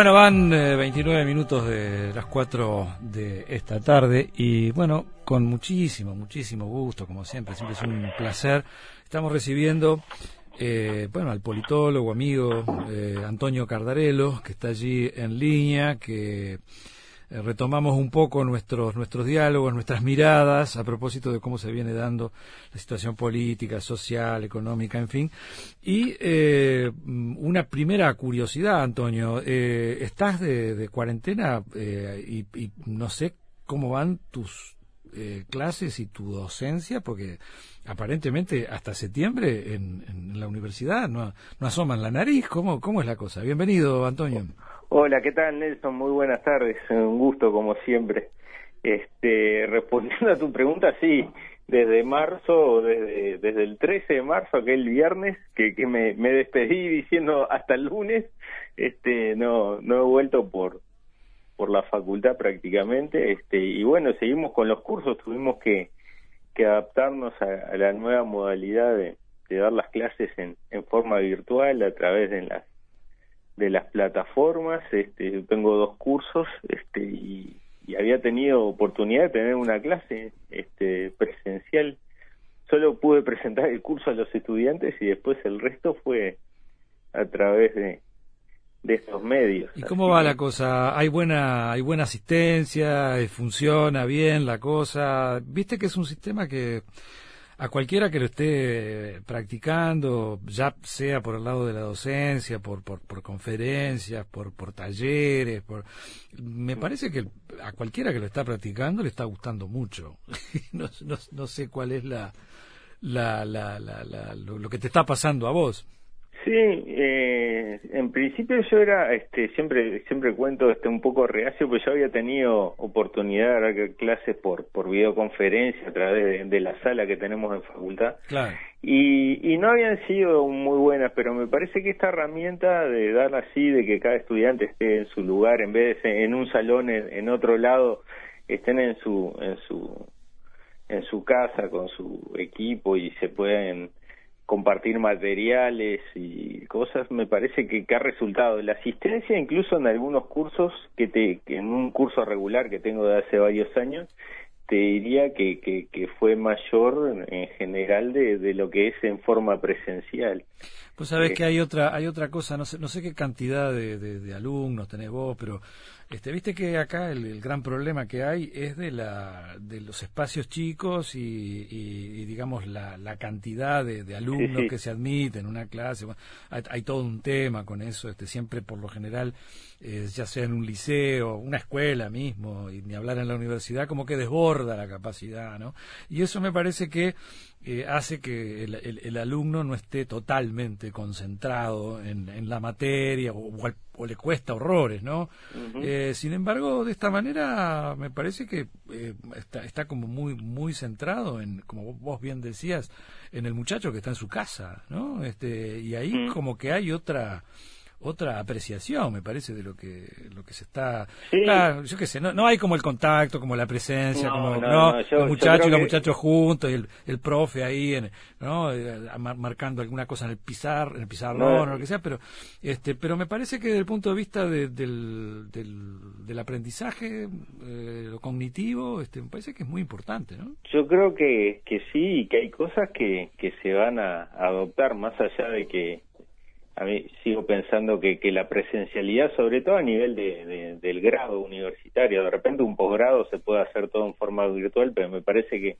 Bueno, van 29 eh, minutos de las 4 de esta tarde y bueno, con muchísimo, muchísimo gusto, como siempre, siempre es un placer. Estamos recibiendo, eh, bueno, al politólogo, amigo eh, Antonio Cardarello, que está allí en línea, que eh, retomamos un poco nuestros, nuestros diálogos, nuestras miradas a propósito de cómo se viene dando la situación política, social, económica, en fin. Y eh, una primera curiosidad, Antonio, eh, estás de, cuarentena y, no sé cómo van tus clases y tu docencia, porque aparentemente hasta septiembre en, la universidad no, no asoman la nariz. ¿Cómo, ¿Cómo es la cosa? Bienvenido, Antonio. Hola, ¿qué tal Nelson? Muy buenas tardes, un gusto como siempre. Este, respondiendo a tu pregunta, sí, desde marzo, desde, desde el 13 de marzo, aquel viernes, que, que me, me despedí diciendo hasta el lunes, este, no, no he vuelto por, por la facultad prácticamente, este, y bueno, seguimos con los cursos, tuvimos que, adaptarnos a, la nueva modalidad de, de dar las clases en, en forma virtual a través de las de las plataformas, este, tengo dos cursos, este, y, había tenido oportunidad de tener una clase, este, presencial. Solo pude presentar el curso a los estudiantes y después el resto fue a través de, de estos medios. ¿Y cómo va la cosa? ¿Hay buena, hay buena asistencia? ¿Funciona bien la cosa? Viste que es un sistema que a cualquiera que lo esté practicando, ya sea por el lado de la docencia, por, por, conferencias, por, por talleres, por, me parece que a cualquiera que lo está practicando le está gustando mucho. no, no, no, sé cuál es la, la, la, la, lo que te está pasando a vos. Sí, eh, en principio yo era, este, siempre, siempre cuento, este, un poco reacio, pues yo había tenido oportunidad de dar clases por, por videoconferencia a través de, la sala que tenemos en facultad. Claro. Y, y no habían sido muy buenas, pero me parece que esta herramienta de dar así, de que cada estudiante esté en su lugar, en vez de en un salón en, en otro lado, estén en su, en su, en su casa con su equipo y se pueden compartir materiales y cosas, me parece que, ha resultado. La asistencia, incluso en algunos cursos, que, te, en un curso regular que tengo de hace varios años, te diría que, que, fue mayor en general de, de, lo que es en forma presencial. Pues sabes que hay otra, hay otra cosa, no sé, no sé qué cantidad de, de, alumnos tenés vos, pero este, viste que acá el, gran problema que hay es de la, de los espacios chicos y, y, digamos la, la, cantidad de, alumnos que se admiten en una clase. hay, todo un tema con eso, este, siempre por lo general, eh, ya sea en un liceo, una escuela mismo, y ni hablar en la universidad, como que desborda la capacidad, ¿no? Y eso me parece que eh, hace que el, alumno no esté totalmente concentrado en, la materia o, le cuesta horrores, ¿no? Eh, sin embargo, de esta manera me parece que eh, está, está como muy muy centrado en, como vos bien decías, en el muchacho que está en su casa, ¿no? Este y ahí como que hay otra otra apreciación, me parece, de lo que lo que se está. Claro, yo qué sé, no, no hay como el contacto, como la presencia, como no, los muchachos y los muchachos juntos y el, el profe ahí, en, ¿no? Eh, marcando alguna cosa en el pizar, en el pizarrón o lo que sea, pero este, pero me parece que desde el punto de vista del, del, del, aprendizaje, eh, lo cognitivo, este, me parece que es muy importante, ¿no? Yo creo que que sí, que hay cosas que que se van a adoptar más allá de que a mí sigo pensando que, que la presencialidad, sobre todo a nivel de, del grado universitario, de repente un posgrado se puede hacer todo en forma virtual, pero me parece que,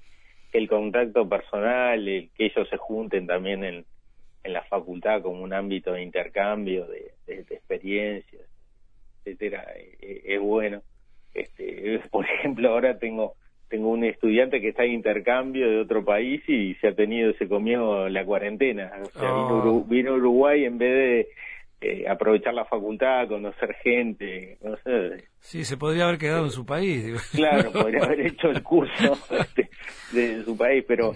el contacto personal, el que ellos se junten también en, la facultad como un ámbito de intercambio, de, de, experiencias, etcétera, es, eh, es bueno. Este, por ejemplo, ahora tengo tengo un estudiante que está en intercambio de otro país y se ha tenido, se comió la cuarentena. O sea, vino, a oh. Uruguay en vez de eh, aprovechar la facultad, conocer gente, no sé. Sí, se podría haber quedado en su país. Claro, podría haber hecho el curso este, de, su país, pero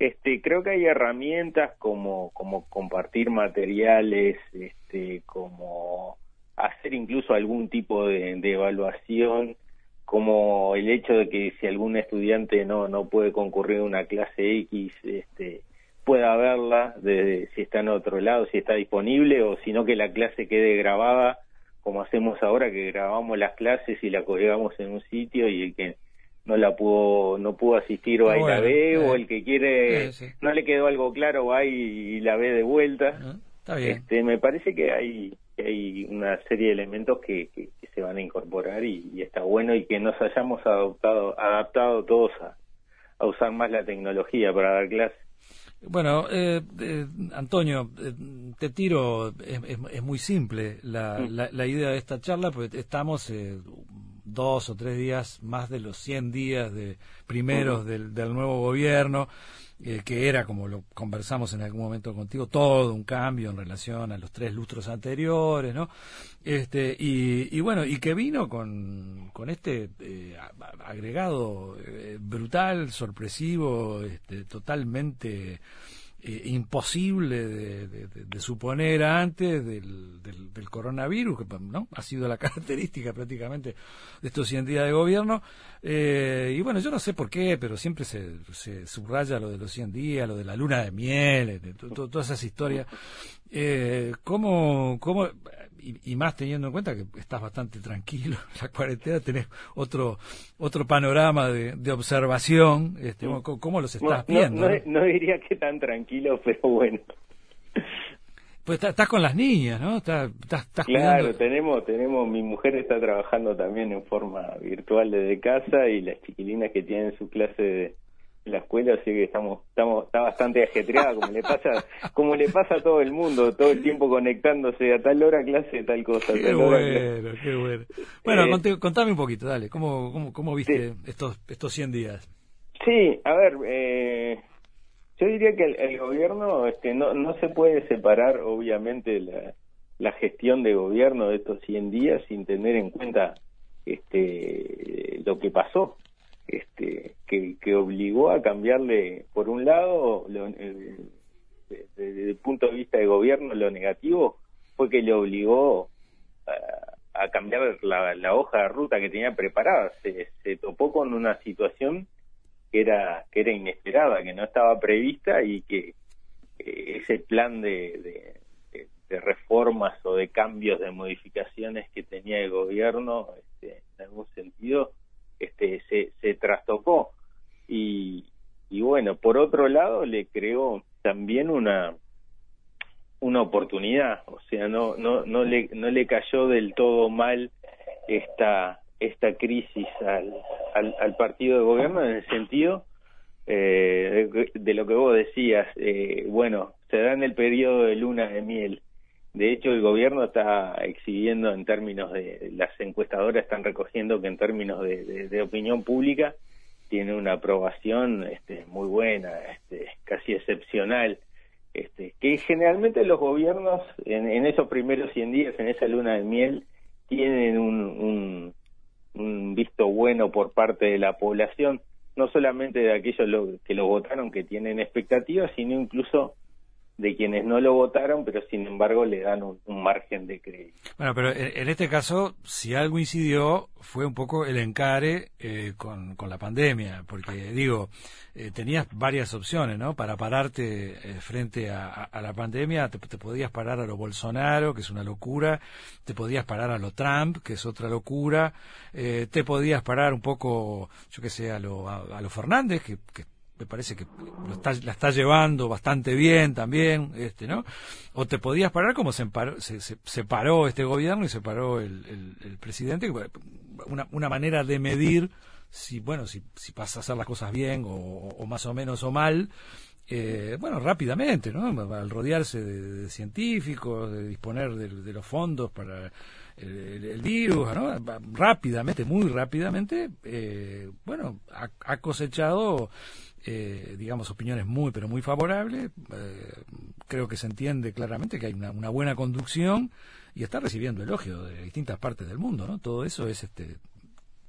este creo que hay herramientas como como compartir materiales, este como hacer incluso algún tipo de evaluación como el hecho de que si algún estudiante no no puede concurrir a una clase X este pueda verla de si está en otro lado si está disponible o si no que la clase quede grabada como hacemos ahora que grabamos las clases y la colgamos en un sitio y el que no la pudo no pudo asistir o ahí la ve o el que quiere no le quedó algo claro va y la ve de vuelta ah, está bien. Este, me parece que hay que hay una serie de elementos que, que, se van a incorporar y, está bueno y que nos hayamos adoptado adaptado todos a, a usar más la tecnología para dar clases bueno, eh, eh, Antonio, eh, te tiro, es, es, muy simple la, mm. la, la, idea de esta charla, porque estamos eh, dos o tres días más de los 100 días de primeros del, del nuevo gobierno. Eh, que era, como lo conversamos en algún momento contigo, todo un cambio en relación a los tres lustros anteriores, ¿no? Este, y, y bueno, y que vino con, con este eh, agregado eh, brutal, sorpresivo, este, totalmente eh, imposible de, suponer antes del, del, coronavirus, que ¿no? ha sido la característica prácticamente de estos 100 días de gobierno. Eh, y bueno, yo no sé por qué, pero siempre se, se subraya lo de los 100 días, lo de la luna de miel, de, todas esas historias. Eh, ¿cómo, cómo, y, más teniendo en cuenta que estás bastante tranquilo en la cuarentena, tenés otro otro panorama de, de observación, este, mm. ¿cómo, los estás viendo? No, diría que tan tranquilo, pero bueno. Pues estás con las niñas, ¿no? Estás, estás, claro, tenemos, tenemos, mi mujer está trabajando también en forma virtual desde casa y las chiquilinas que tienen su clase de, la escuela, así que estamos, estamos, está bastante ajetreada, como le pasa, como le pasa a todo el mundo, todo el tiempo conectándose a tal hora clase, tal cosa. Qué bueno, qué bueno. Bueno, eh, contame un poquito, dale, ¿cómo, cómo, cómo viste estos, estos 100 días? Sí, a ver, eh, yo diría que el, gobierno este, no, no se puede separar, obviamente, la, la gestión de gobierno de estos 100 días sin tener en cuenta este, lo que pasó este, que, obligó a cambiarle, por un lado, eh, desde el punto de vista de gobierno, lo negativo fue que le obligó a, cambiar la, hoja de ruta que tenía preparada. Se, topó con una situación que era, que era inesperada, que no estaba prevista y que eh, ese plan de, de, reformas o de cambios, de modificaciones que tenía el gobierno, este, en algún sentido, este, se, se trastocó. Y, y bueno, por otro lado, le creó también una una oportunidad, o sea, no no no le no le cayó del todo mal esta esta crisis al, al, al partido de gobierno en el sentido eh, de, de, lo que vos decías, eh, bueno, se da en el periodo de luna de miel de hecho, el gobierno está exhibiendo en términos de, las encuestadoras están recogiendo que en términos de, opinión pública tiene una aprobación este, muy buena, este, casi excepcional, este, que generalmente los gobiernos en, esos primeros 100 días, en esa luna de miel, tienen un, un, visto bueno por parte de la población, no solamente de aquellos que lo votaron que tienen expectativas, sino incluso de quienes no lo votaron, pero sin embargo le dan un, margen de crédito. Bueno, pero en, este caso, si algo incidió, fue un poco el encare eh, con, con, la pandemia, porque digo, eh, tenías varias opciones, ¿no? Para pararte eh, frente a, la pandemia, te, podías parar a lo Bolsonaro, que es una locura, te podías parar a lo Trump, que es otra locura, te podías parar un poco, yo que sé, a lo, a, lo Fernández, que, que me parece que la está llevando bastante bien también, este, ¿no? O te podías parar como se, se, paró este gobierno y se paró el, el, presidente, una, una manera de medir si, bueno, si, si vas a hacer las cosas bien o, más o menos o mal, eh, bueno, rápidamente, ¿no? Al rodearse de, científicos, de disponer de, los fondos para el, virus, ¿no? Rápidamente, muy rápidamente, eh, bueno, ha cosechado eh, digamos, opiniones muy, pero muy favorables. Eh, creo que se entiende claramente que hay una, buena conducción y está recibiendo elogios de distintas partes del mundo, ¿no? Todo eso es este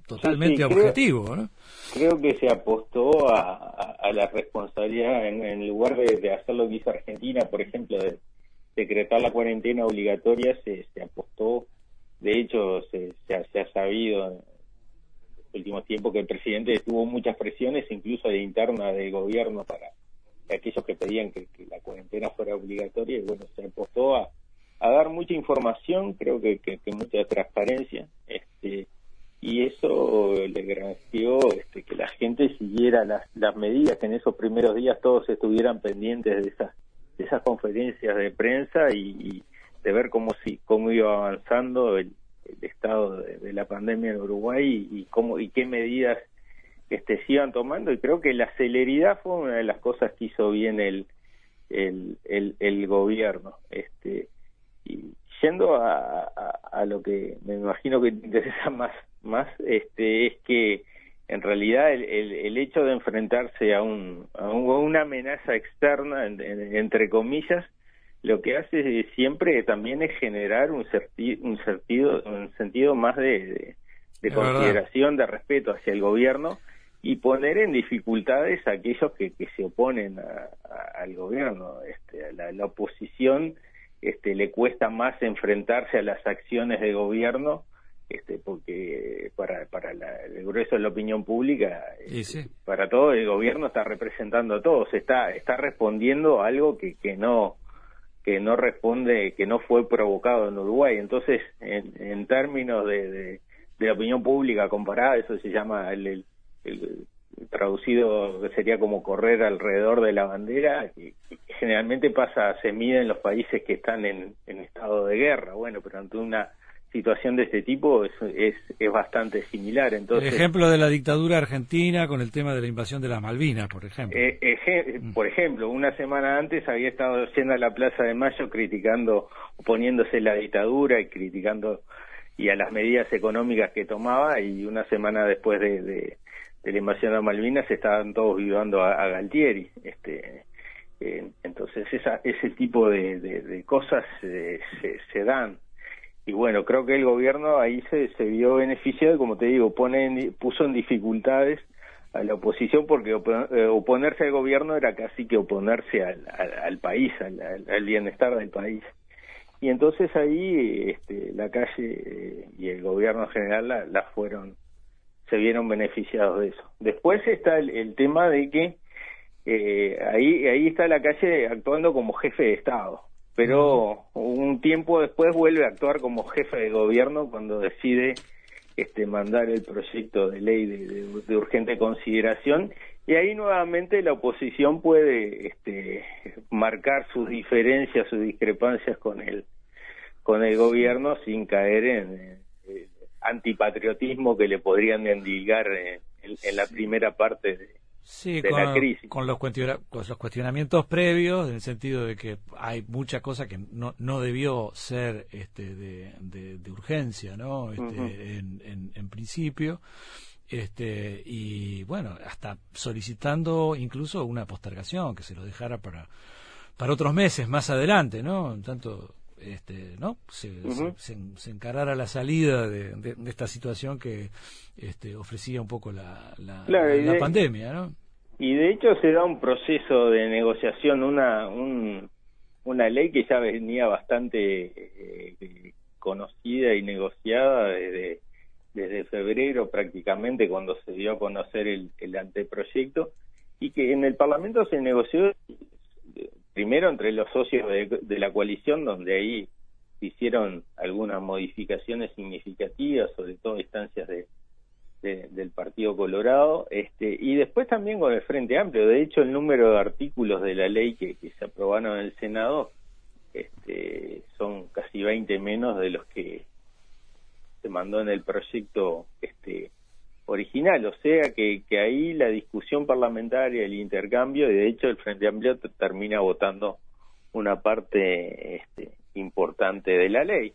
totalmente objetivo, ¿no? Creo que se apostó a, la responsabilidad en, lugar de, hacer lo que hizo Argentina, por ejemplo, de decretar la cuarentena obligatoria, se, se apostó, de hecho, se, se ha sabido últimos tiempos que el presidente tuvo muchas presiones, incluso de interna del gobierno, para aquellos que pedían que, la cuarentena fuera obligatoria, y bueno, se apostó a, dar mucha información, creo que, que, mucha transparencia, este, y eso le granjeó este, que la gente siguiera las, las medidas, que en esos primeros días todos estuvieran pendientes de esas, de esas conferencias de prensa y, de ver cómo, si, cómo iba avanzando el, estado de, la pandemia en Uruguay y, cómo y qué medidas este, se iban tomando y creo que la celeridad fue una de las cosas que hizo bien el, el, el, gobierno. Este, y yendo a, a, lo que me imagino que te interesa más, más este, es que en realidad el, el, hecho de enfrentarse a, un, a, una amenaza externa, entre comillas, lo que hace siempre también es generar un, un, sentido, un sentido más de, de, consideración, de respeto hacia el gobierno y poner en dificultades a aquellos que, que se oponen al gobierno. Este, la, la, oposición este, le cuesta más enfrentarse a las acciones de gobierno este, porque para, para el grueso de la opinión pública, este, para todo el gobierno está representando a todos, está, está respondiendo a algo que, que no que no responde, que no fue provocado en Uruguay. Entonces, en, en términos de, de, opinión pública comparada, eso se llama el, el, traducido que sería como correr alrededor de la bandera, que, generalmente pasa, se mide en los países que están en estado de guerra. Bueno, pero ante una situación de este tipo es, es, es, bastante similar. Entonces, el ejemplo de la dictadura argentina con el tema de la invasión de las Malvinas, por ejemplo. Eh, mm. Por ejemplo, una semana antes había estado yendo a la Plaza de Mayo criticando, oponiéndose la dictadura y criticando y a las medidas económicas que tomaba y una semana después de, de, la invasión de Malvinas estaban todos vivando a, Galtieri. Este, eh, entonces esa, ese tipo de, de cosas eh, se, se dan y bueno, creo que el gobierno ahí se, se vio beneficiado, como te digo, pone puso en dificultades a la oposición porque eh, oponerse al gobierno era casi que oponerse al, al, país, al, bienestar del país. Y entonces ahí este, la calle eh, y el gobierno en general la, la, fueron, se vieron beneficiados de eso. Después está el, el tema de que eh, ahí, ahí está la calle actuando como jefe de Estado pero un tiempo después vuelve a actuar como jefe de gobierno cuando decide este, mandar el proyecto de ley de, urgente consideración. Y ahí nuevamente la oposición puede este, marcar sus diferencias, sus discrepancias con el con el gobierno sin caer en el antipatriotismo que le podrían endilgar en, en la primera parte de, sí, con, Con los, los cuestionamientos previos, en el sentido de que hay mucha cosa que no, no debió ser este, de, de, urgencia, ¿no? Este, en, en, principio. Este, y bueno, hasta solicitando incluso una postergación, que se lo dejara para, para otros meses más adelante, ¿no? Tanto este, ¿no? Se, se, encarara la salida de, esta situación que este, ofrecía un poco la, la, pandemia, ¿no? Y de hecho se da un proceso de negociación, una, una ley que ya venía bastante eh, conocida y negociada desde, desde febrero prácticamente cuando se dio a conocer el, el anteproyecto y que en el Parlamento se negoció primero entre los socios de, la coalición, donde ahí hicieron algunas modificaciones significativas, sobre todo instancias de, del Partido Colorado, este, y después también con el Frente Amplio. De hecho, el número de artículos de la ley que, se aprobaron en el Senado este, son casi 20 menos de los que se mandó en el proyecto este, original, o sea que, que ahí la discusión parlamentaria, el intercambio, y de hecho el Frente Amplio termina votando una parte este, importante de la ley.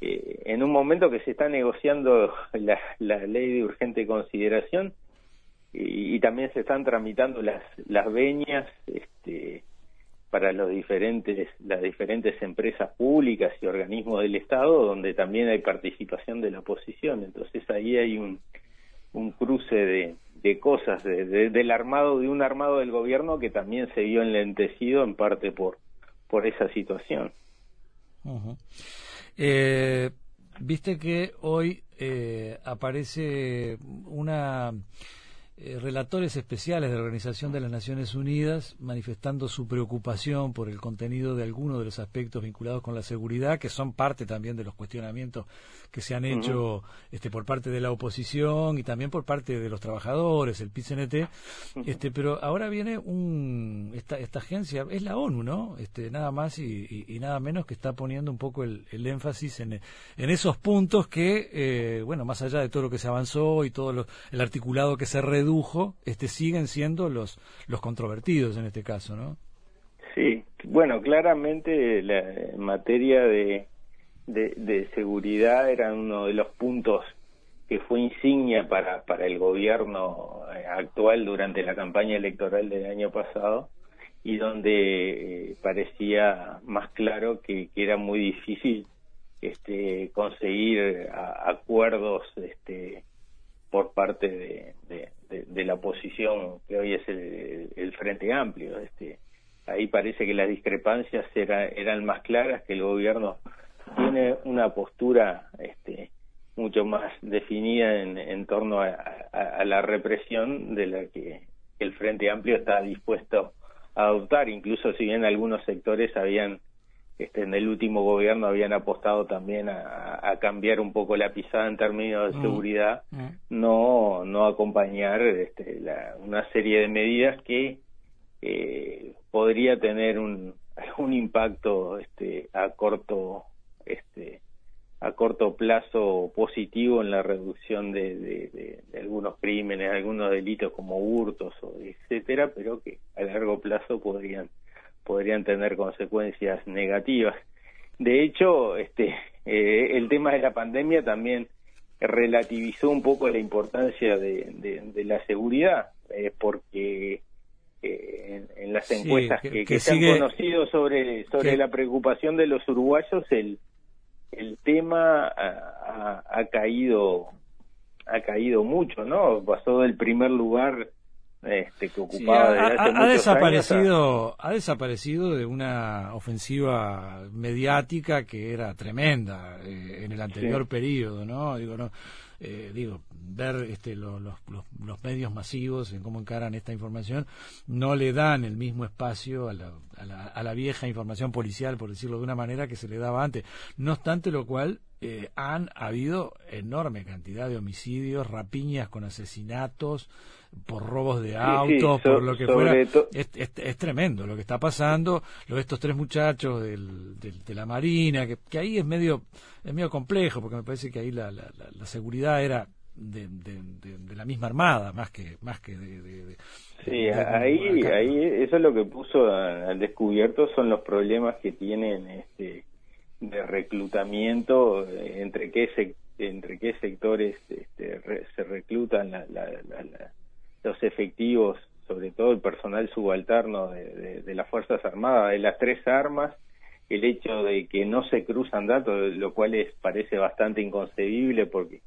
Eh, en un momento que se está negociando la, ley de urgente consideración y, también se están tramitando las, las veñas este, para los diferentes, las diferentes empresas públicas y organismos del Estado, donde también hay participación de la oposición. Entonces ahí hay un, un cruce de, de cosas de, del armado de un armado del gobierno que también se vio enlentecido en parte por por esa situación. Eh, viste que hoy eh, aparece una eh, relatores especiales de la Organización de las Naciones Unidas manifestando su preocupación por el contenido de algunos de los aspectos vinculados con la seguridad, que son parte también de los cuestionamientos que se han hecho este, por parte de la oposición y también por parte de los trabajadores, el PCNT. Este, pero ahora viene un, esta, esta agencia, es la ONU, ¿no? Este, nada más y, nada menos que está poniendo un poco el, énfasis en, en, esos puntos que, eh, bueno, más allá de todo lo que se avanzó y todo el articulado que se redujo, este, siguen siendo los, los controvertidos en este caso, ¿no? Sí, bueno, claramente la en materia de, de, seguridad era uno de los puntos que fue insignia para, para el gobierno eh, actual durante la campaña electoral del año pasado y donde eh, parecía más claro que, era muy difícil este, conseguir acuerdos este, por parte de, la oposición que hoy es el, Frente Amplio. Este, ahí parece que las discrepancias eran más claras, que el gobierno tiene una postura este, mucho más definida en, en torno a, la represión de la que el Frente Amplio está dispuesto a adoptar, incluso si bien algunos sectores habían este, en el último gobierno habían apostado también a, cambiar un poco la pisada en términos de mm, seguridad, mm. no no acompañar este, una serie de medidas que eh, podría tener un, un impacto este, a corto este a corto plazo positivo en la reducción de, de, algunos crímenes, algunos delitos como hurtos, o etcétera, pero que a largo plazo podrían podrían tener consecuencias negativas. De hecho, este, eh, el tema de la pandemia también relativizó un poco la importancia de, la seguridad, eh, porque eh, en, las encuestas que, se han conocido sobre, sobre la preocupación de los uruguayos, el, el tema ha, ha, caído ha caído mucho, ¿no? Pasó del primer lugar este, que ocupaba ha, desaparecido ha desaparecido de una ofensiva mediática que era tremenda eh, en el anterior periodo no digo no eh, digo ver este, los, los, medios masivos en cómo encaran esta información no le dan el mismo espacio a la, a la, a la vieja información policial por decirlo de una manera que se le daba antes. No obstante lo cual eh, han habido enorme cantidad de homicidios, rapiñas con asesinatos, por robos de autos, por lo que fuera. Es, tremendo lo que está pasando. Lo de estos tres muchachos del, de la Marina, que, que, ahí es medio, es medio complejo, porque me parece que ahí la, la, la, seguridad era de, de, la misma armada, más que, más que de. sí, ahí, ahí, eso es lo que puso al descubierto, son los problemas que tienen este de reclutamiento, entre qué, entre qué sectores este, se reclutan la, la, la, los efectivos, sobre todo el personal subalterno de, de, las Fuerzas Armadas, de las tres armas, el hecho de que no se cruzan datos, lo cual es, parece bastante inconcebible porque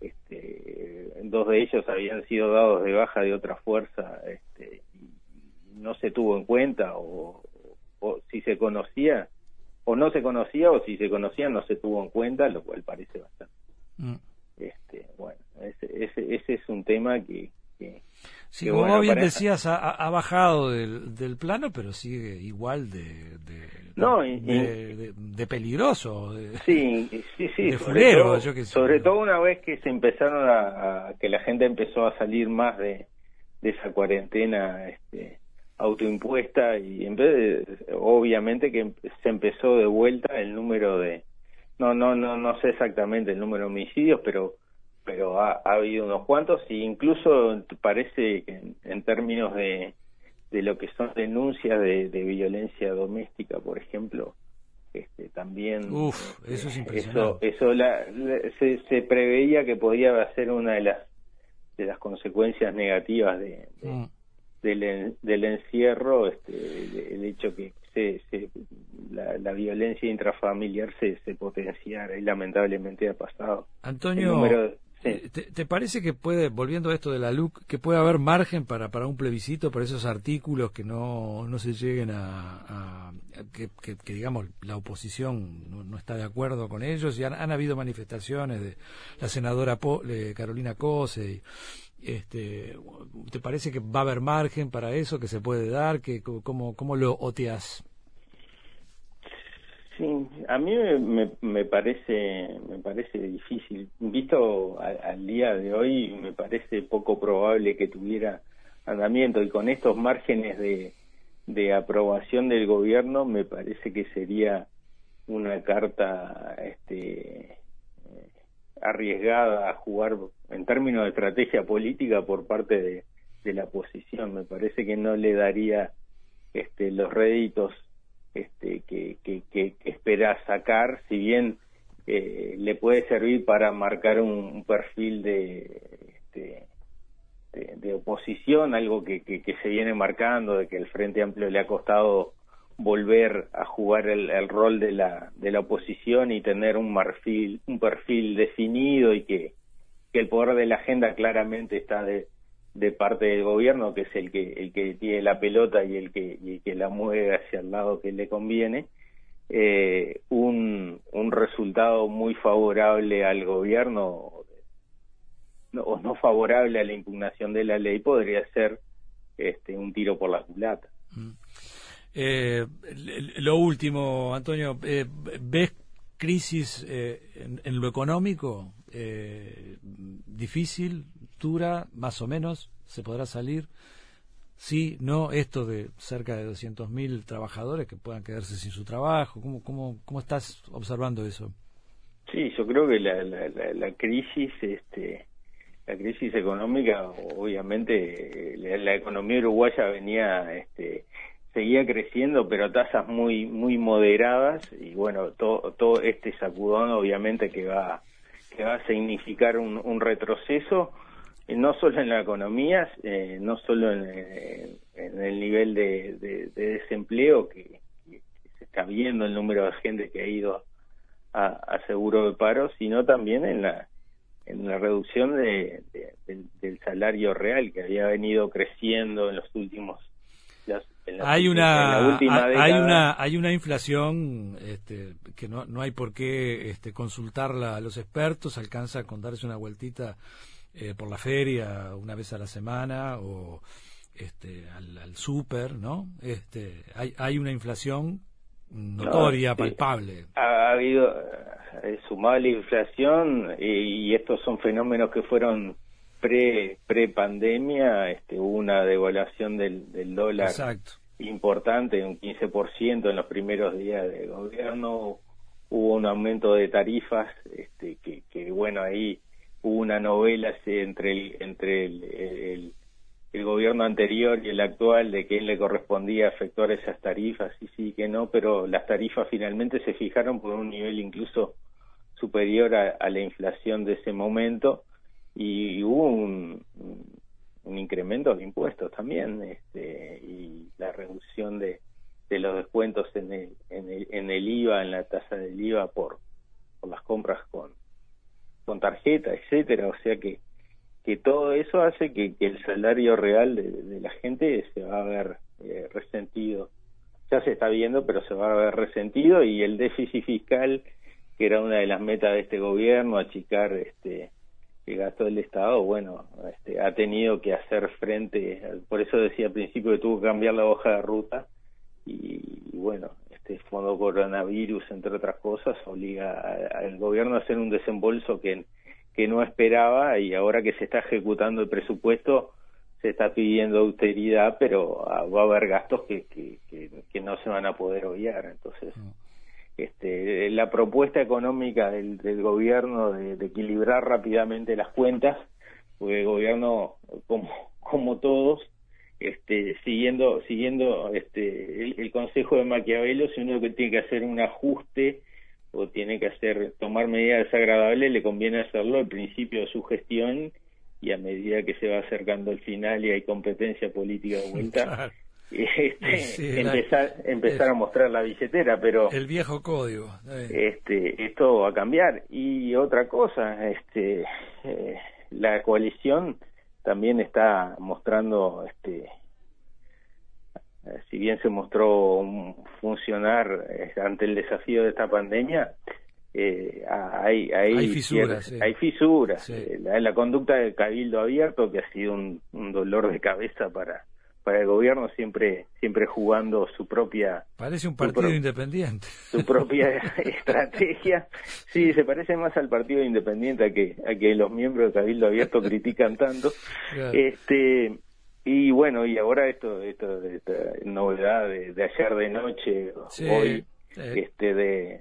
este, dos de ellos habían sido dados de baja de otra fuerza este, y no se tuvo en cuenta o, o si se conocía o no se conocía o si se conocía no se tuvo en cuenta, lo cual parece bastante. Mm. Este, bueno, ese, ese, ese es un tema que, Sí, como bien decías, ha, bajado del, del, plano, pero sigue igual de, de, no, de, peligroso. sí, sí, sí. sobre, todo, sobre todo una vez que se empezaron a, que la gente empezó a salir más de, de esa cuarentena este, autoimpuesta y en vez de, obviamente que se empezó de vuelta el número de, no, no, no, no sé exactamente el número de homicidios, pero pero ha, habido unos cuantos e incluso parece que en, términos de, de lo que son denuncias de, violencia doméstica, por ejemplo, este, también Uf, eso es impresionante. Eso, la, se, se, preveía que podía ser una de las de las consecuencias negativas de, mm. del, del, encierro, este, el, hecho que se, se la, la, violencia intrafamiliar se, se potenciara y lamentablemente ha pasado. Antonio, eh, ¿Te, parece que puede, volviendo a esto de la LUC, que puede haber margen para, para un plebiscito, para esos artículos que no, no se lleguen a, que, que, digamos, la oposición no, está de acuerdo con ellos? Y han, habido manifestaciones de la senadora Carolina Cose Este, ¿Te parece que va a haber margen para eso, que se puede dar? Que, ¿cómo, ¿Cómo lo oteas? Sí, a mí me, me, parece me parece difícil. Visto al día de hoy, me parece poco probable que tuviera andamiento y con estos márgenes de, de aprobación del gobierno, me parece que sería una carta este, arriesgada a jugar en términos de estrategia política por parte de, la oposición. Me parece que no le daría este, los réditos este, que, que, espera sacar, si bien eh, le puede servir para marcar un, perfil este, de, de, oposición, algo que, que, se viene marcando, de que el Frente Amplio le ha costado volver a jugar el, rol de la, de la oposición y tener un, marfil, un perfil definido y que, que el poder de la agenda claramente está de, de parte del gobierno, que es el que, el que tiene la pelota y el que, y que la mueve hacia el lado que le conviene, eh, un, un resultado muy favorable al gobierno o no favorable a la impugnación de la ley podría ser este, un tiro por la culata. Mm. Eh, lo último, Antonio, eh, ¿ves crisis eh, en, lo económico? Eh, ¿Difícil? ¿Dura? ¿Más o menos? ¿Se podrá salir? Sí, no, esto de cerca de 200.000 trabajadores que puedan quedarse sin su trabajo. ¿Cómo, cómo, cómo estás observando eso? Sí, yo creo que la, la, la, crisis, este, la crisis económica, obviamente, la, la economía uruguaya venía este, seguía creciendo, pero a tasas muy muy moderadas y bueno, todo, todo este sacudón obviamente que va que va a significar un, un retroceso eh, no solo en la economía, eh, no solo en, eh, en, el nivel de, de, desempleo que, se está viendo el número de gente que ha ido a, a seguro de paro, sino también en la en la reducción de, del salario real que había venido creciendo en los últimos hay una hay una hay una inflación este, que no, no hay por qué este, consultarla a los expertos. Alcanza con darse una vueltita eh, por la feria una vez a la semana o este, al, al súper no este hay hay una inflación notoria palpable. Ha habido eh, sumable inflación y estos son fenómenos que fueron pre pre pandemia este, hubo una devaluación del, del dólar importante, un 15% en los primeros días de gobierno, hubo un aumento de tarifas, este, que, que bueno, ahí hubo una novela entre el, entre el, el, gobierno anterior y el actual de que él le correspondía efectuar esas tarifas, y sí que no, pero las tarifas finalmente se fijaron por un nivel incluso superior a la inflación de ese momento y hubo un, un incremento de impuestos también este, y la reducción de, de los descuentos en el, en el, en el IVA, en la tasa del IVA por, por las compras con, con tarjeta, etcétera, o sea que que todo eso hace que, que el salario real de, la gente se va a ver eh, resentido. Ya se está viendo, pero se va a ver resentido y el déficit fiscal, que era una de las metas de este gobierno, achicar este que gastó el Estado, bueno, este, ha tenido que hacer frente, por eso decía al principio que tuvo que cambiar la hoja de ruta y, bueno, este fondo coronavirus, entre otras cosas, obliga al gobierno a hacer un desembolso que, que no esperaba y ahora que se está ejecutando el presupuesto se está pidiendo austeridad, pero ah, va a haber gastos que, que, no se van a poder obviar, entonces... este, la propuesta económica del, del gobierno de, equilibrar rápidamente las cuentas, porque el gobierno, como, como todos, este, siguiendo, siguiendo este, el, consejo de Maquiavelo, si uno que tiene que hacer un ajuste o tiene que hacer tomar medidas desagradables, le conviene hacerlo al principio de su gestión y a medida que se va acercando el final y hay competencia política de vuelta, este, empezar, empezar a mostrar la billetera, pero el viejo código. Este, esto va a cambiar y otra cosa, este, eh, la coalición también está mostrando, este, si bien se mostró funcionar eh, ante el desafío de esta pandemia, eh, hay, hay, hay fisuras. Hay fisuras. Eh, la, conducta del cabildo abierto, que ha sido un, dolor de cabeza para, para el gobierno, siempre, siempre jugando su propia... Parece un partido independiente. Su propia estrategia. Sí, se parece más al partido independiente a que, a que los miembros del cabildo abierto critican tanto. Este y bueno, y ahora esto, esto esta novedad de, de ayer de noche, hoy, este de,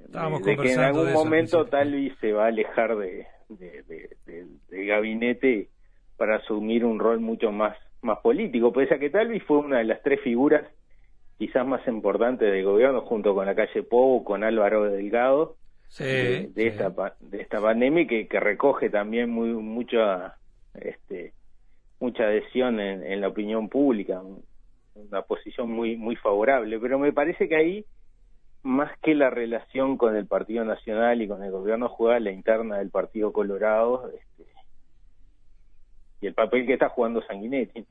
que en algún momento Talvi se va a alejar de, del gabinete para asumir un rol mucho más más político, pese a que Talvi fue una de las tres figuras quizás más importantes del gobierno junto con la calle Pou, con Álvaro Delgado, de, esta de esta pandemia que, que recoge también muy mucha este mucha adhesión en, en la opinión pública, una posición muy muy favorable, pero me parece que ahí más que la relación con el Partido Nacional y con el gobierno juega la interna del Partido Colorado este, y el papel que está jugando Sanguinetti.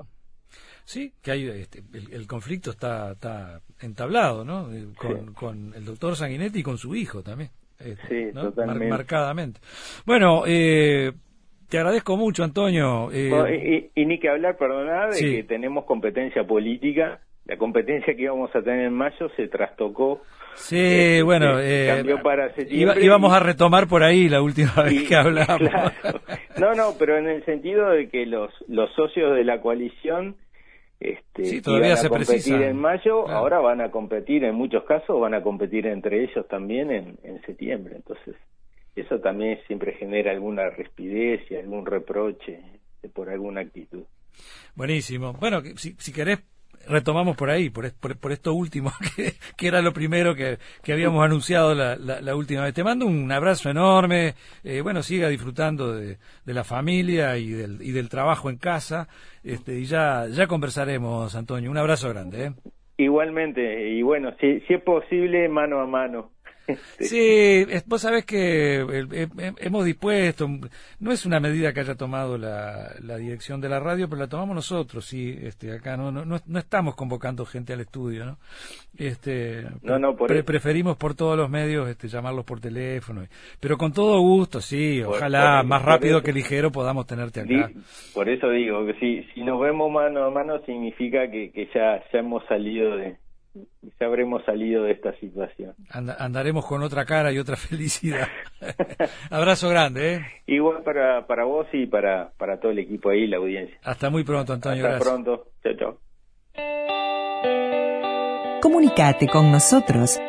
Sí, que hay este, el, conflicto está, está entablado, ¿no? Eh, con, con, el doctor Sanguinetti y con su hijo también. Este, sí, totalmente. marcadamente. Bueno, eh, te agradezco mucho, Antonio. Eh, y, ni que hablar, perdonad, de que tenemos competencia política. La competencia que íbamos a tener en mayo se trastocó Sí, eh, bueno, eh, íbamos a retomar por ahí la última vez que hablamos. No, no, pero en el sentido de que los, los socios de la coalición este, todavía iban a competir en mayo, ahora van a competir, en muchos casos van a competir entre ellos también en, en septiembre. Entonces, eso también siempre genera alguna respidez y algún reproche por alguna actitud. Buenísimo. Bueno, si, si querés retomamos por ahí, por, por, esto último, que, era lo primero que, habíamos anunciado la, la, última vez. Te mando un abrazo enorme, eh, bueno, siga disfrutando de, la familia y del, y del trabajo en casa, este, y ya, ya conversaremos, Antonio. Un abrazo grande. ¿eh? Igualmente, y bueno, si, si es posible, mano a mano. Sí, vos sabés que hemos dispuesto, no es una medida que haya tomado la, dirección de la radio, pero la tomamos nosotros, sí, este, acá no, no, no estamos convocando gente al estudio, ¿no? Este, no, preferimos por todos los medios este, llamarlos por teléfono, pero con todo gusto, sí, ojalá más rápido que ligero podamos tenerte acá. por eso digo que si, si nos vemos mano a mano significa que, que ya, ya hemos salido de ya habremos salido de esta situación. andaremos con otra cara y otra felicidad. Abrazo grande, ¿eh? Igual para, para vos y para, para todo el equipo ahí, la audiencia. Hasta muy pronto, Antonio. Hasta pronto. Chao, chao. Comunicate con nosotros.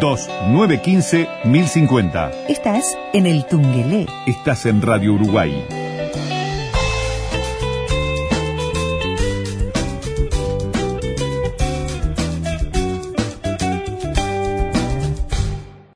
2915 1050. Estás en el Tungelé. Estás en Radio Uruguay.